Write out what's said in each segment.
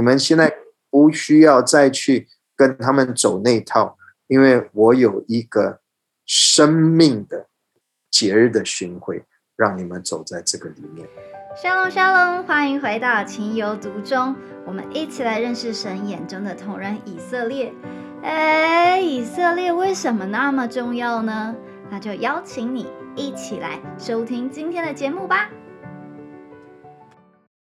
你们现在不需要再去跟他们走那套，因为我有一个生命的节日的巡回，让你们走在这个里面。沙龙沙龙，欢迎回到情有独钟，我们一起来认识神眼中的同人以色列。哎，以色列为什么那么重要呢？那就邀请你一起来收听今天的节目吧。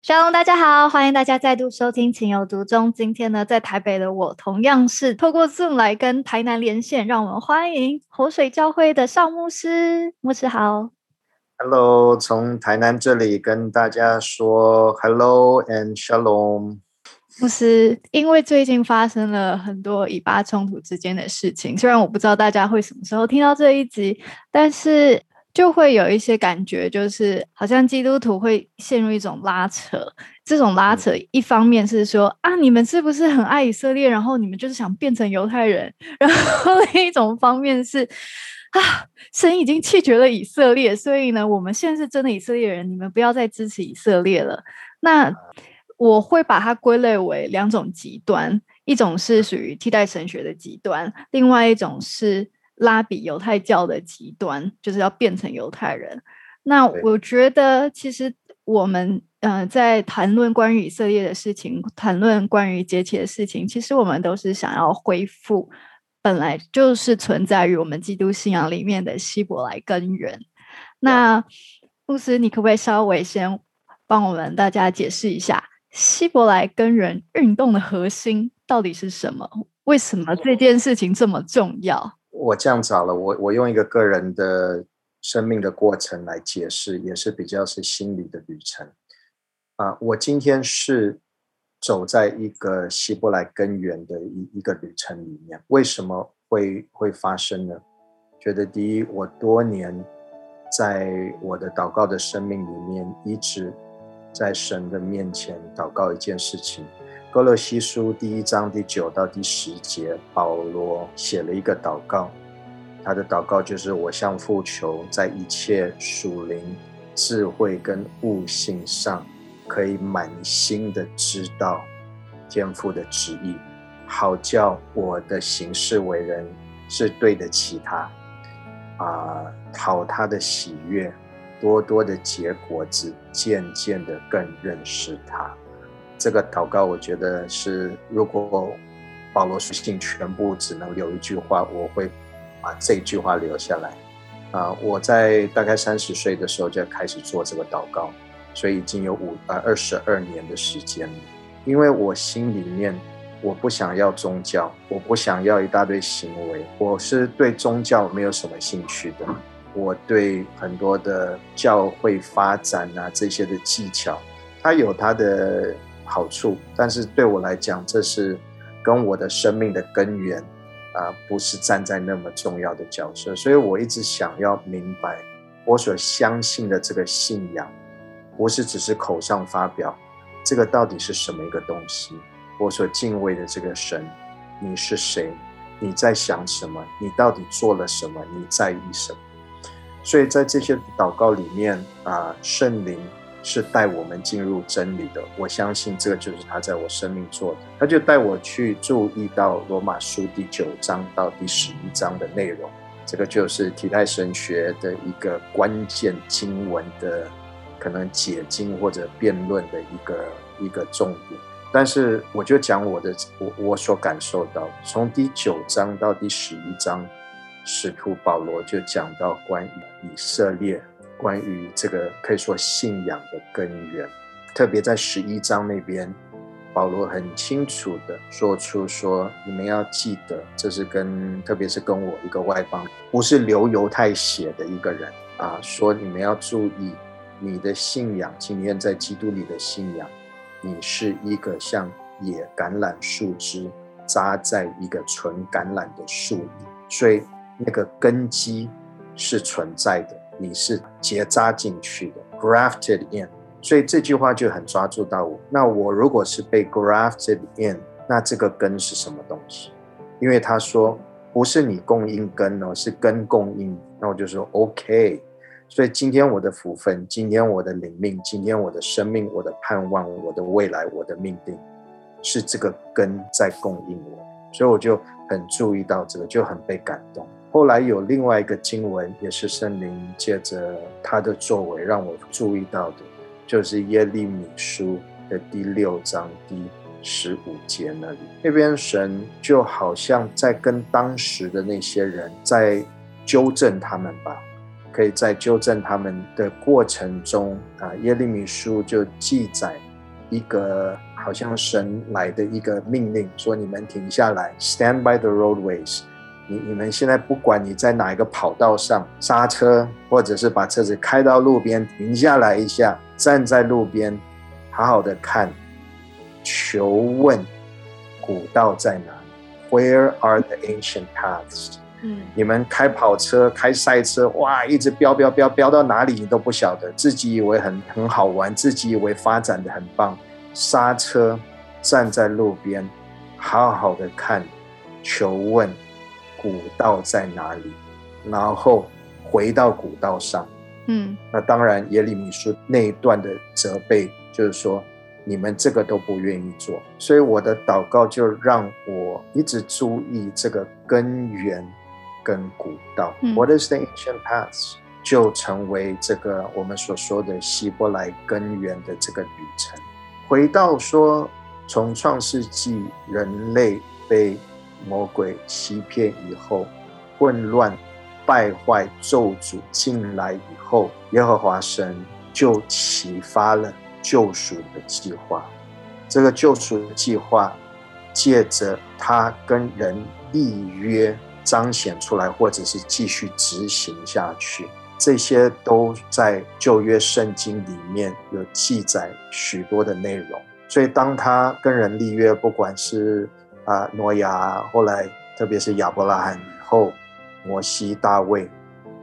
沙龙，大家好，欢迎大家再度收听情有独钟。今天呢，在台北的我同样是透过 Zoom 来跟台南连线，让我们欢迎活水教会的邵牧师，牧师好。Hello，从台南这里跟大家说 Hello and Shalom。牧师，因为最近发生了很多以巴冲突之间的事情，虽然我不知道大家会什么时候听到这一集，但是就会有一些感觉，就是好像基督徒会陷入一种拉扯。这种拉扯，一方面是说啊，你们是不是很爱以色列，然后你们就是想变成犹太人；然后另一种方面是。啊，神已经弃绝了以色列，所以呢，我们现在是真的以色列人，你们不要再支持以色列了。那我会把它归类为两种极端，一种是属于替代神学的极端，另外一种是拉比犹太教的极端，就是要变成犹太人。那我觉得，其实我们呃，在谈论关于以色列的事情，谈论关于节期的事情，其实我们都是想要恢复。本来就是存在于我们基督信仰里面的希伯来根源。那牧师，你可不可以稍微先帮我们大家解释一下希伯来根源运动的核心到底是什么？为什么这件事情这么重要？我这样子好了，我我用一个个人的生命的过程来解释，也是比较是心理的旅程啊。我今天是。走在一个希伯来根源的一一个旅程里面，为什么会会发生呢？觉得第一，我多年在我的祷告的生命里面，一直在神的面前祷告一件事情。哥勒西书第一章第九到第十节，保罗写了一个祷告，他的祷告就是：我向父求，在一切属灵智慧跟悟性上。可以满心的知道天父的旨意，好叫我的行事为人是对得起他，啊，讨他的喜悦，多多的结果子，渐渐的更认识他。这个祷告，我觉得是，如果保罗书信全部只能留一句话，我会把这句话留下来。啊，我在大概三十岁的时候就开始做这个祷告。所以已经有五呃二十二年的时间了，因为我心里面我不想要宗教，我不想要一大堆行为，我是对宗教没有什么兴趣的。我对很多的教会发展啊这些的技巧，它有它的好处，但是对我来讲，这是跟我的生命的根源啊不是站在那么重要的角色，所以我一直想要明白我所相信的这个信仰。不是只是口上发表，这个到底是什么一个东西？我所敬畏的这个神，你是谁？你在想什么？你到底做了什么？你在意什么？所以在这些祷告里面啊，圣灵是带我们进入真理的。我相信这个就是他在我生命做的。他就带我去注意到罗马书第九章到第十一章的内容，这个就是体态神学的一个关键经文的。可能解经或者辩论的一个一个重点，但是我就讲我的我我所感受到，从第九章到第十一章，使徒保罗就讲到关于以色列，关于这个可以说信仰的根源，特别在十一章那边，保罗很清楚的说出说，你们要记得，这是跟特别是跟我一个外邦，不是流犹太血的一个人啊，说你们要注意。你的信仰，今天在基督里的信仰，你是一个像野橄榄树枝扎在一个纯橄榄的树里，所以那个根基是存在的，你是结扎进去的，grafted in。所以这句话就很抓住到我。那我如果是被 grafted in，那这个根是什么东西？因为他说不是你供应根哦，是根供应。那我就说 OK。所以今天我的福分，今天我的灵命，今天我的生命，我的盼望，我的未来，我的命定，是这个根在供应我，所以我就很注意到这个，就很被感动。后来有另外一个经文，也是圣灵借着他的作为让我注意到的，就是耶利米书的第六章第十五节那里，那边神就好像在跟当时的那些人在纠正他们吧，可以在纠正他们的过程中啊，耶利米书就记载一个好像神来的一个命令，说你们停下来，stand by the roadways。你你们现在不管你在哪一个跑道上刹车，或者是把车子开到路边停下来一下，站在路边，好好的看，求问古道在哪里？Where are the ancient paths？嗯，你们开跑车、开赛车，哇，一直飙飙飙飙到哪里你都不晓得，自己以为很很好玩，自己以为发展的很棒，刹车，站在路边，好好的看，求问。古道在哪里？然后回到古道上。嗯，那当然，耶利米书那一段的责备，就是说你们这个都不愿意做，所以我的祷告就让我一直注意这个根源跟古道。What is the ancient paths？就成为这个我们所说的希伯来根源的这个旅程。回到说，从创世纪，人类被魔鬼欺骗以后，混乱、败坏、咒诅进来以后，耶和华神就启发了救赎的计划。这个救赎的计划，借着他跟人立约彰显出来，或者是继续执行下去，这些都在旧约圣经里面有记载许多的内容。所以，当他跟人立约，不管是啊，挪亚后来，特别是亚伯拉罕以后，摩西、大卫，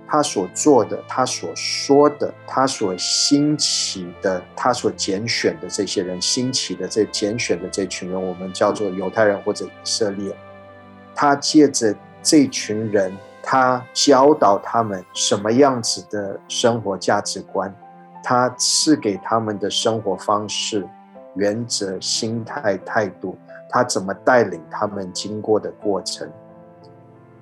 他所做的、他所说的、他所兴起的、他所拣选的这些人，兴起的这拣选的这群人，我们叫做犹太人或者以色列。他借着这群人，他教导他们什么样子的生活价值观，他赐给他们的生活方式、原则、心态、态度。他怎么带领他们经过的过程？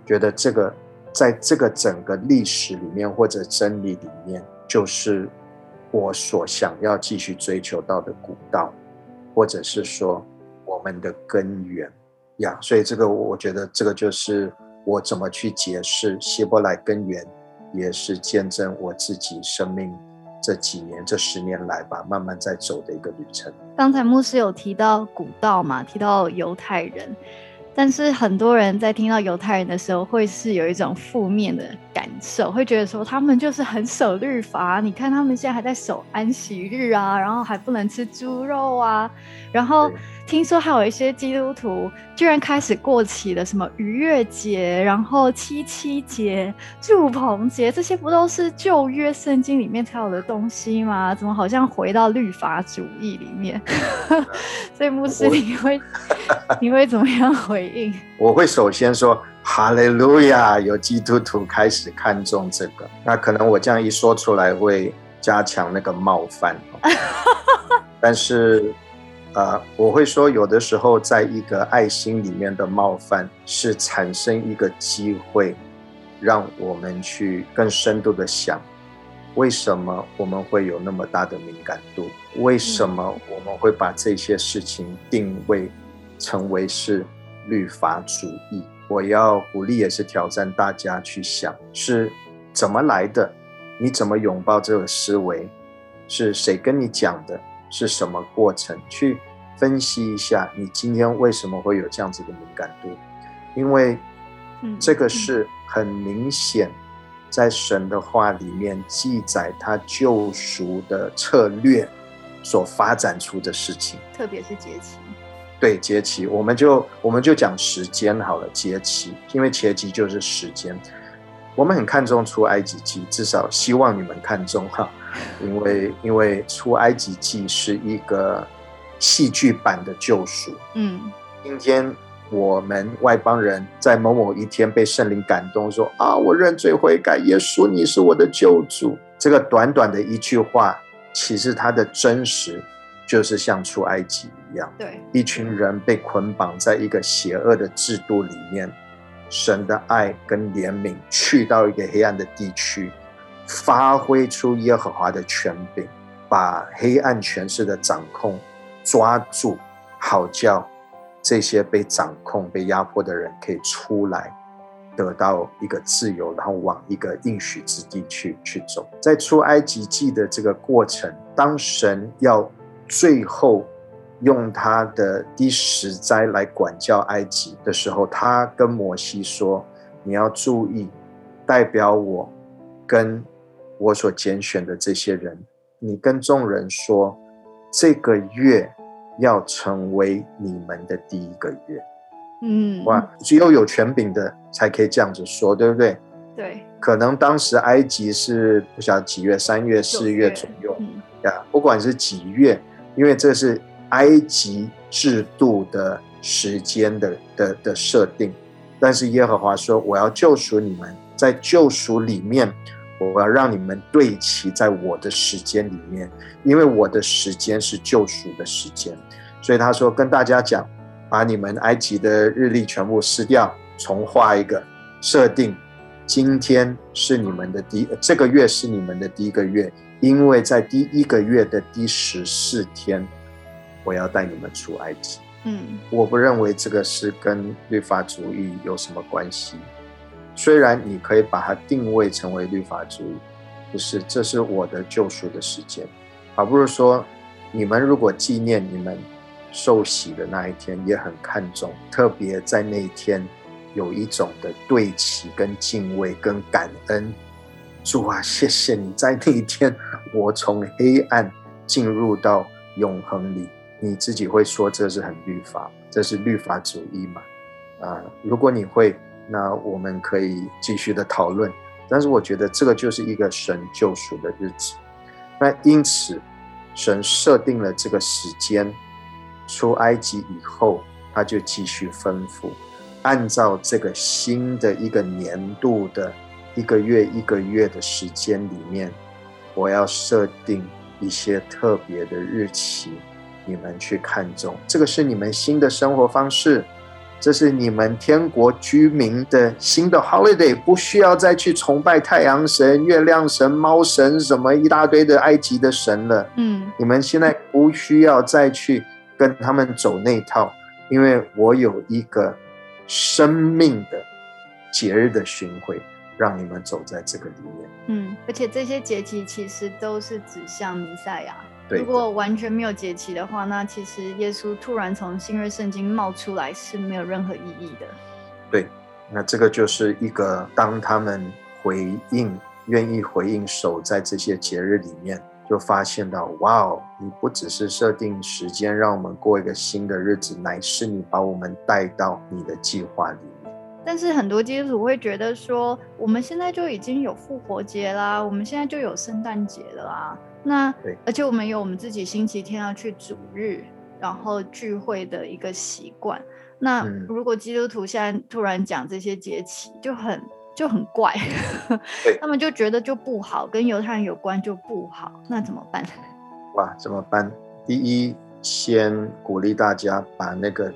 觉得这个在这个整个历史里面或者真理里面，就是我所想要继续追求到的古道，或者是说我们的根源呀。所以这个我觉得这个就是我怎么去解释希伯来根源，也是见证我自己生命。这几年、这十年来吧，慢慢在走的一个旅程。刚才牧师有提到古道嘛，提到犹太人，但是很多人在听到犹太人的时候，会是有一种负面的感受，会觉得说他们就是很守律法。你看他们现在还在守安息日啊，然后还不能吃猪肉啊，然后。听说还有一些基督徒居然开始过起了什么逾越节，然后七七节、祝棚节，这些不都是旧约圣经里面才有的东西吗？怎么好像回到律法主义里面？所以牧师，你会 你会怎么样回应？我会首先说哈利路亚，有基督徒开始看重这个。那可能我这样一说出来会加强那个冒犯，但是。呃，我会说，有的时候，在一个爱心里面的冒犯，是产生一个机会，让我们去更深度的想，为什么我们会有那么大的敏感度？为什么我们会把这些事情定位成为是律法主义？我要鼓励，也是挑战大家去想，是怎么来的？你怎么拥抱这个思维？是谁跟你讲的？是什么过程？去分析一下，你今天为什么会有这样子的敏感度？因为，这个是很明显，在神的话里面记载他救赎的策略所发展出的事情。特别是节期。对节期，我们就我们就讲时间好了。节期，因为节期就是时间。我们很看重出埃及记，至少希望你们看重哈。因为因为出埃及记是一个戏剧版的救赎。嗯，今天我们外邦人在某某一天被圣灵感动，说啊，我认罪悔改，耶稣你是我的救主。这个短短的一句话，其实它的真实就是像出埃及一一样。对，一群人被捆绑在一个邪恶的制度里面，神的爱跟怜悯去到一个黑暗的地区，发挥出耶和华的权柄，把黑暗权势的掌控抓住，好叫这些被掌控、被压迫的人可以出来。得到一个自由，然后往一个应许之地去去走。在出埃及记的这个过程，当神要最后用他的第十灾来管教埃及的时候，他跟摩西说：“你要注意，代表我跟我所拣选的这些人，你跟众人说，这个月要成为你们的第一个月。”嗯，哇，只有有权柄的才可以这样子说，对。不对？对，可能当时埃及是不晓得几月，三月、四月左右，呀，不管是几月，因为这是埃及制度的时间的的的设定。但是耶和华说：“我要救赎你们，在救赎里面，我要让你们对齐在我的时间里面，因为我的时间是救赎的时间。”所以他说：“跟大家讲。”把你们埃及的日历全部撕掉，重画一个设定。今天是你们的第这个月是你们的第一个月，因为在第一个月的第十四天，我要带你们出埃及。嗯，我不认为这个是跟律法主义有什么关系。虽然你可以把它定位成为律法主义，不是，这是我的救赎的时间。而不是说你们如果纪念你们。受洗的那一天也很看重，特别在那一天有一种的对齐、跟敬畏、跟感恩。主啊，谢谢你在那一天，我从黑暗进入到永恒里。你自己会说这是很律法，这是律法主义嘛？啊，如果你会，那我们可以继续的讨论。但是我觉得这个就是一个神救赎的日子。那因此，神设定了这个时间。出埃及以后，他就继续吩咐，按照这个新的一个年度的一个月一个月的时间里面，我要设定一些特别的日期，你们去看重。这个是你们新的生活方式，这是你们天国居民的新的 holiday，不需要再去崇拜太阳神、月亮神、猫神什么一大堆的埃及的神了。嗯，你们现在不需要再去。跟他们走那套，因为我有一个生命的节日的巡回，让你们走在这个里面。嗯，而且这些节气其实都是指向弥赛亚。如果完全没有节气的话，那其实耶稣突然从新约圣经冒出来是没有任何意义的。对，那这个就是一个当他们回应，愿意回应，守在这些节日里面。就发现到，哇哦，你不只是设定时间让我们过一个新的日子，乃是你把我们带到你的计划里面。但是很多基督徒会觉得说，我们现在就已经有复活节啦，我们现在就有圣诞节了啊。那而且我们有我们自己星期天要去主日，然后聚会的一个习惯。那如果基督徒现在突然讲这些节气，就很。就很怪，他们就觉得就不好，跟犹太人有关就不好，那怎么办？哇，怎么办？第一，先鼓励大家把那个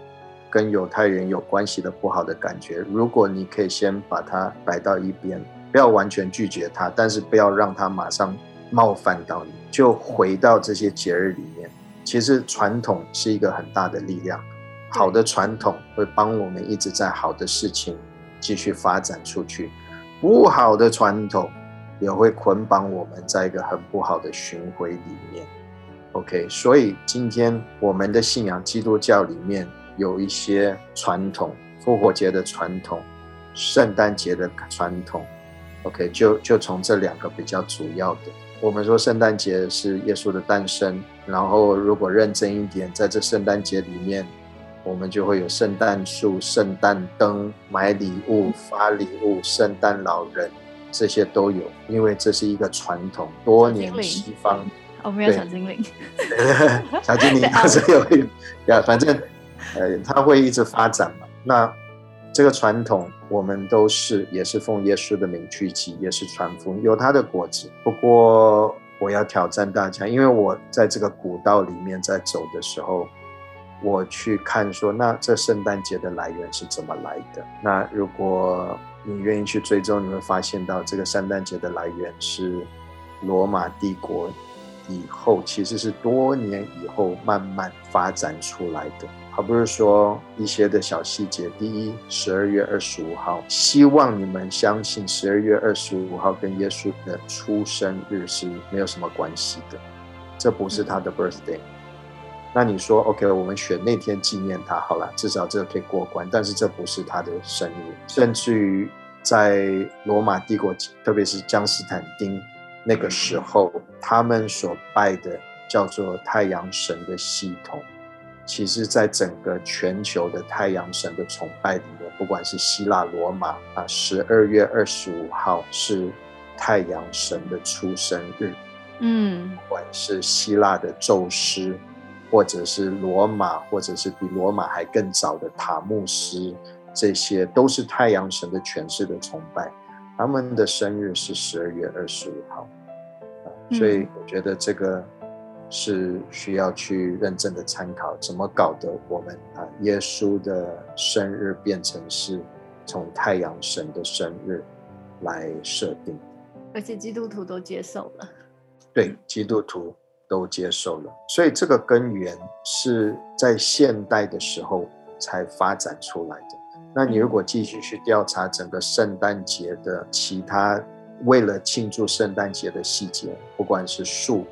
跟犹太人有关系的不好的感觉，如果你可以先把它摆到一边，不要完全拒绝它，但是不要让它马上冒犯到你，就回到这些节日里面。其实传统是一个很大的力量，好的传统会帮我们一直在好的事情。继续发展出去，不好的传统也会捆绑我们在一个很不好的巡回里面。OK，所以今天我们的信仰基督教里面有一些传统，复活节的传统，圣诞节的传统。OK，就就从这两个比较主要的，我们说圣诞节是耶稣的诞生，然后如果认真一点，在这圣诞节里面。我们就会有圣诞树、圣诞灯、买礼物、发礼物、圣诞老人，这些都有，因为这是一个传统，多年西方。我，没有小精灵。小精灵 还是 有，呀，反正呃，它会一直发展嘛。那这个传统，我们都是也是奉耶稣的名去起，也是传福音，有它的果子。不过我要挑战大家，因为我在这个古道里面在走的时候。我去看说，那这圣诞节的来源是怎么来的？那如果你愿意去追踪，你会发现到这个圣诞节的来源是罗马帝国以后，其实是多年以后慢慢发展出来的。而不是说一些的小细节。第一，十二月二十五号，希望你们相信十二月二十五号跟耶稣的出生日是没有什么关系的，这不是他的 birthday。那你说 OK，我们选那天纪念他好了，至少这个可以过关。但是这不是他的生日，甚至于在罗马帝国，特别是江斯坦丁那个时候，他们所拜的叫做太阳神的系统。其实，在整个全球的太阳神的崇拜里面，不管是希腊、罗马啊，十二月二十五号是太阳神的出生日。嗯，不管是希腊的宙斯，或者是罗马，或者是比罗马还更早的塔木斯，这些都是太阳神的诠释的崇拜。他们的生日是十二月二十五号啊，所以我觉得这个。是需要去认真的参考，怎么搞得？我们啊，耶稣的生日变成是从太阳神的生日来设定，而且基督徒都接受了。对，基督徒都接受了，所以这个根源是在现代的时候才发展出来的。那你如果继续去调查整个圣诞节的其他为了庆祝圣诞节的细节，不管是树。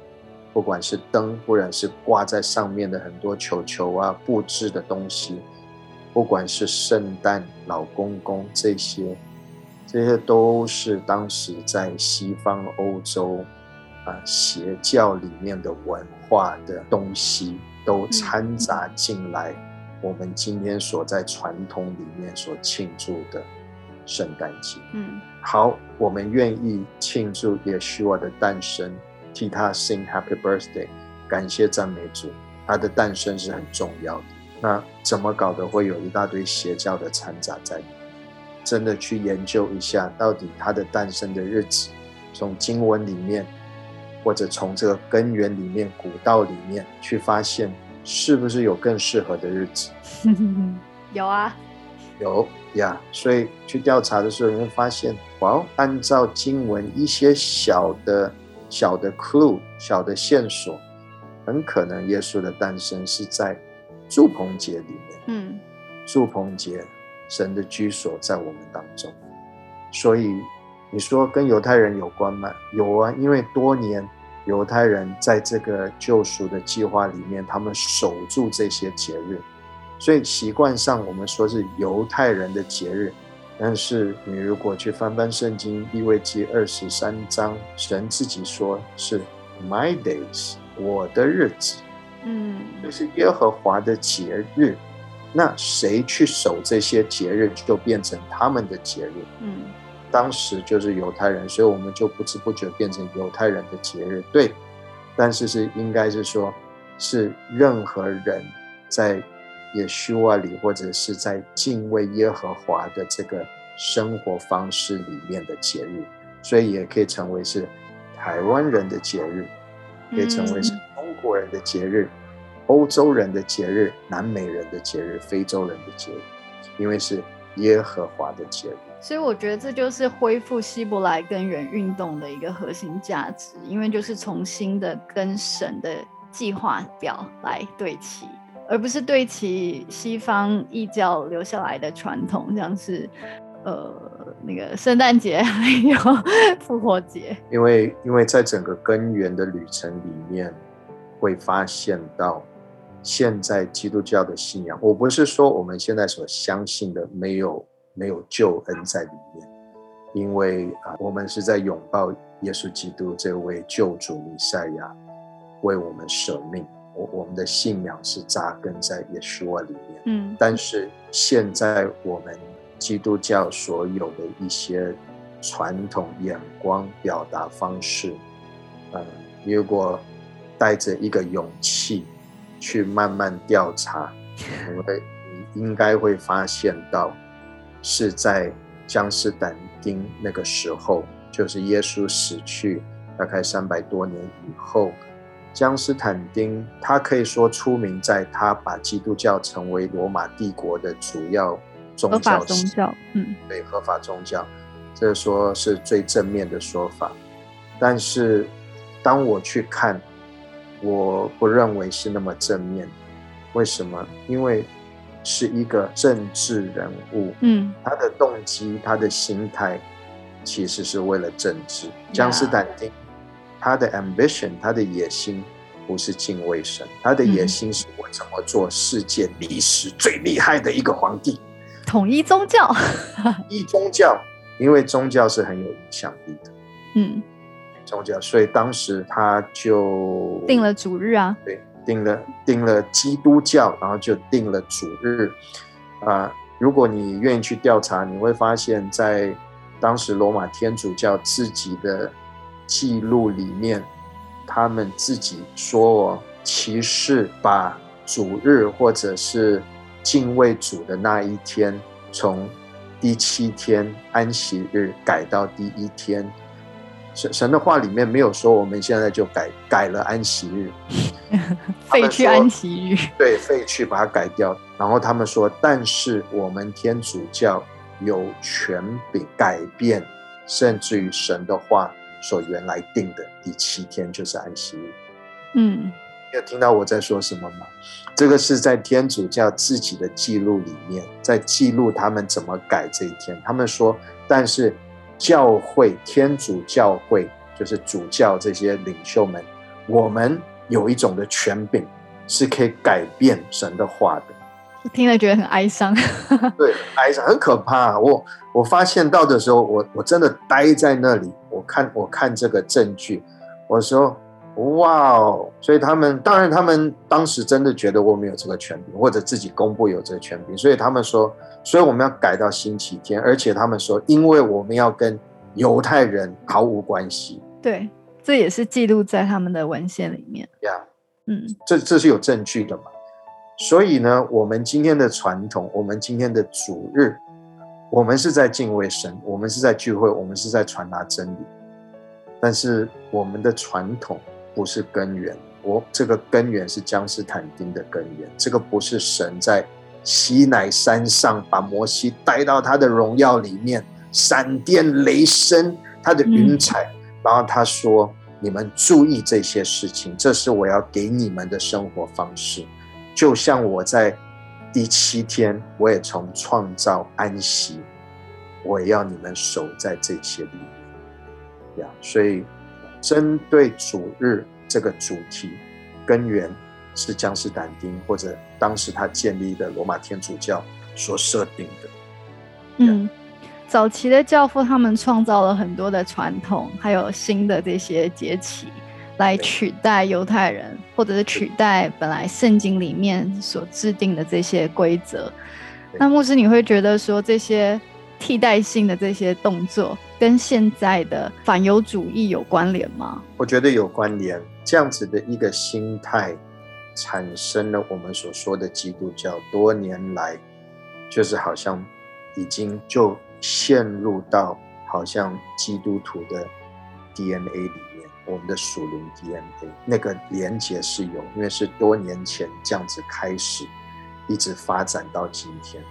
不管是灯，或者是挂在上面的很多球球啊，布置的东西，不管是圣诞老公公这些，这些都是当时在西方欧洲啊邪教里面的文化的东西，都掺杂进来。我们今天所在传统里面所庆祝的圣诞节，嗯，好，我们愿意庆祝耶稣的诞生。替他 sing happy birthday，感谢赞美主，他的诞生是很重要的。那怎么搞的会有一大堆邪教的掺杂在里面？真的去研究一下，到底他的诞生的日子，从经文里面，或者从这个根源里面、古道里面去发现，是不是有更适合的日子？有啊，有呀。所以去调查的时候，你会发现，哇，按照经文一些小的。小的 clue，小的线索，很可能耶稣的诞生是在祝棚节里面。嗯，祝棚节，神的居所在我们当中。所以你说跟犹太人有关吗？有啊，因为多年犹太人在这个救赎的计划里面，他们守住这些节日，所以习惯上我们说是犹太人的节日。但是你如果去翻翻圣经，利未记二十三章，神自己说是 My days，我的日子，嗯，这是耶和华的节日。那谁去守这些节日，就变成他们的节日。嗯，当时就是犹太人，所以我们就不知不觉变成犹太人的节日。对，但是是应该是说，是任何人在。也修啊里，或者是在敬畏耶和华的这个生活方式里面的节日，所以也可以成为是台湾人的节日，可以成为是中国人的节日、欧洲人的节日、南美人的节日、非洲人的节日，因为是耶和华的节日。所以我觉得这就是恢复希伯来根源运动的一个核心价值，因为就是重新的跟神的计划表来对齐。而不是对其西方异教留下来的传统，像是呃那个圣诞节还有复活节。因为因为在整个根源的旅程里面，会发现到现在基督教的信仰，我不是说我们现在所相信的没有没有救恩在里面，因为啊我们是在拥抱耶稣基督这位救主弥赛亚为我们舍命。我我们的信仰是扎根在耶稣里面，嗯，但是现在我们基督教所有的一些传统眼光表达方式，嗯，如果带着一个勇气去慢慢调查，我们你应该会发现到是在江斯坦丁那个时候，就是耶稣死去大概三百多年以后。江斯坦丁他可以说出名在他把基督教成为罗马帝国的主要宗合法教宗教，嗯对合法宗教，这说是最正面的说法。但是当我去看，我不认为是那么正面。为什么？因为是一个政治人物，嗯他的动机、他的心态，其实是为了政治。江斯坦丁他的 ambition、他的野心不是敬畏神，他的野嗯。心是我怎么做世界历史最厉害的一个皇帝。统一宗教，一宗教，因为宗教是很有影响力的。嗯，宗教，所以当时他就定了主日啊，对定了定了基督教，然后就定了主日。啊、如果你愿意去调查，你会发现在当时罗马天主教自己的记录里面，他们自己说哦，骑士把主日或者是敬畏主的那一天，从第七天安息日改到第一天。神神的话里面没有说我们现在就改改了安息日，废去安息日，对，废去把它改掉。然后他们说，但是我们天主教有权柄改变，甚至于神的话所原来定的第七天就是安息日。嗯有听到我在说什么吗？这个是在天主教自己的记录里面，在记录他们怎么改这一天。他们说，但是教会天主教会就是主教这些领袖们，我们有一种的权柄，是可以改变神的话的。听了觉得很哀伤，对，哀伤很可怕、我我发现到的时候，我我真的呆在那里，我看我看这个证据，我说哇哦！所以他们当然他们当时真的觉得我们有这个权柄，或者自己公布有这个权柄，所以他们说，所以我们要改到星期天，而且他们说，因为我们要跟犹太人毫无关系对，这也是记录在他们的文献里面，呀。嗯这这是有证据的嘛？所以呢，我们今天的传统，我们今天的主日，我们是在敬畏神，我们是在聚会，我们是在传达真理。但是我们的传统不是根源，我这个根源是江斯坦丁的根源，这个不是神在西乃山上把摩西带到他的荣耀里面，闪电雷声，他的云彩，然后他说。你们注意这些事情，这是我要给你们的生活方式。就像我在第七天，我也从创造安息，我也要你们守在这些里面呀。所以，针对主日这个主题，根源是江斯坦丁或者当时他建立的罗马天主教所设定的。嗯。早期的教父他们创造了很多的传统，还有新的这些节期，来取代犹太人，或者是取代本来圣经里面所制定的这些规则。那牧师，你会觉得说这些替代性的这些动作跟现在的反犹主义有关联吗？我觉得有关联。这样子的一个心态，产生了我们所说的基督教多年来，就是好像已经就。陷入到好像基督徒的 DNA 里面，我们的属灵 DNA 那个连接是有，因为是多年前这样子开始，一直发展到今天，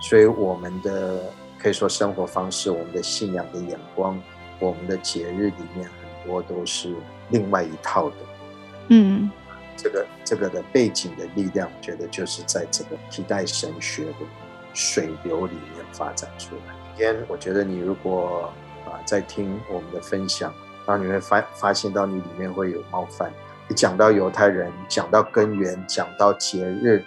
所以我们的可以说生活方式、我们的信仰的眼光、我们的节日里面很多都是另外一套的。嗯，这个这个的背景的力量，我觉得就是在这个替代神学的水流里面发展出来。今天我觉得你如果啊在听我们的分享，然后你会发发现到你里面会有冒犯。你讲到犹太人，讲到根源，讲到节日，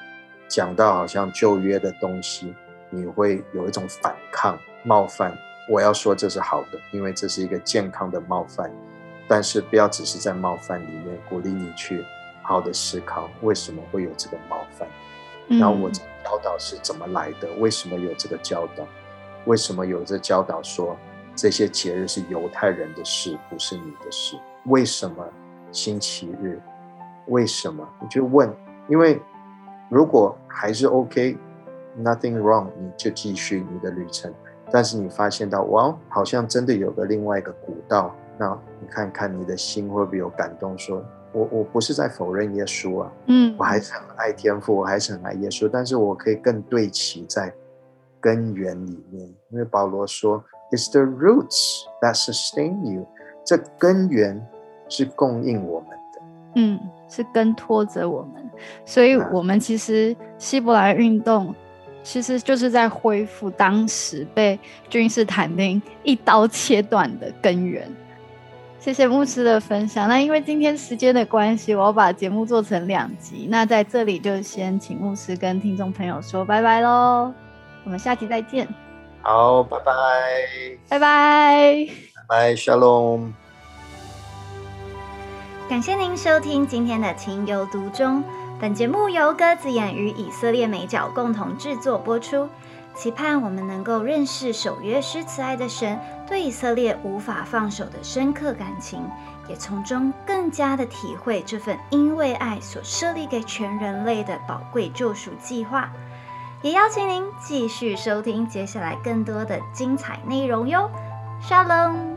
讲到好像旧约的东西，你会有一种反抗、冒犯。我要说这是好的，因为这是一个健康的冒犯。但是不要只是在冒犯里面，鼓励你去好的思考为什么会有这个冒犯，嗯然后我这个教导是怎么来的？为什么有这个教导？为什么有这教导说这些节日是犹太人的事，不是你的事？为什么星期日？为什么？你就问，因为如果还是 OK，nothing、wrong，你就继续你的旅程。但是你发现到，哇，好像真的有个另外一个古道，那你看看你的心会不会有感动说，我我不是在否认耶稣啊，嗯，我还是很爱天父，我还是很爱耶稣，但是我可以更对齐在根源里面，因为保罗说，It's the roots that sustain you，这根源是供应我们的，嗯，是跟托着我们，所以我们其实希伯来运动其实就是在恢复当时被君士坦丁一刀切断的根源。谢谢牧师的分享。那因为今天时间的关系，我要把节目做成两集。那在这里就先请牧师跟听众朋友说拜拜喽。我们下期再见。好，拜拜，拜拜，拜，Shalom。感谢您收听今天的情有独钟。本节目由鸽子眼与以色列美角共同制作播出。期盼我们能够认识守约施慈爱的神，对以色列无法放手的深刻感情，也从中更加的体会这份因为爱所设立给全人类的宝贵救赎计划。也邀请您继续收听接下来更多的精彩内容哟。Shalom。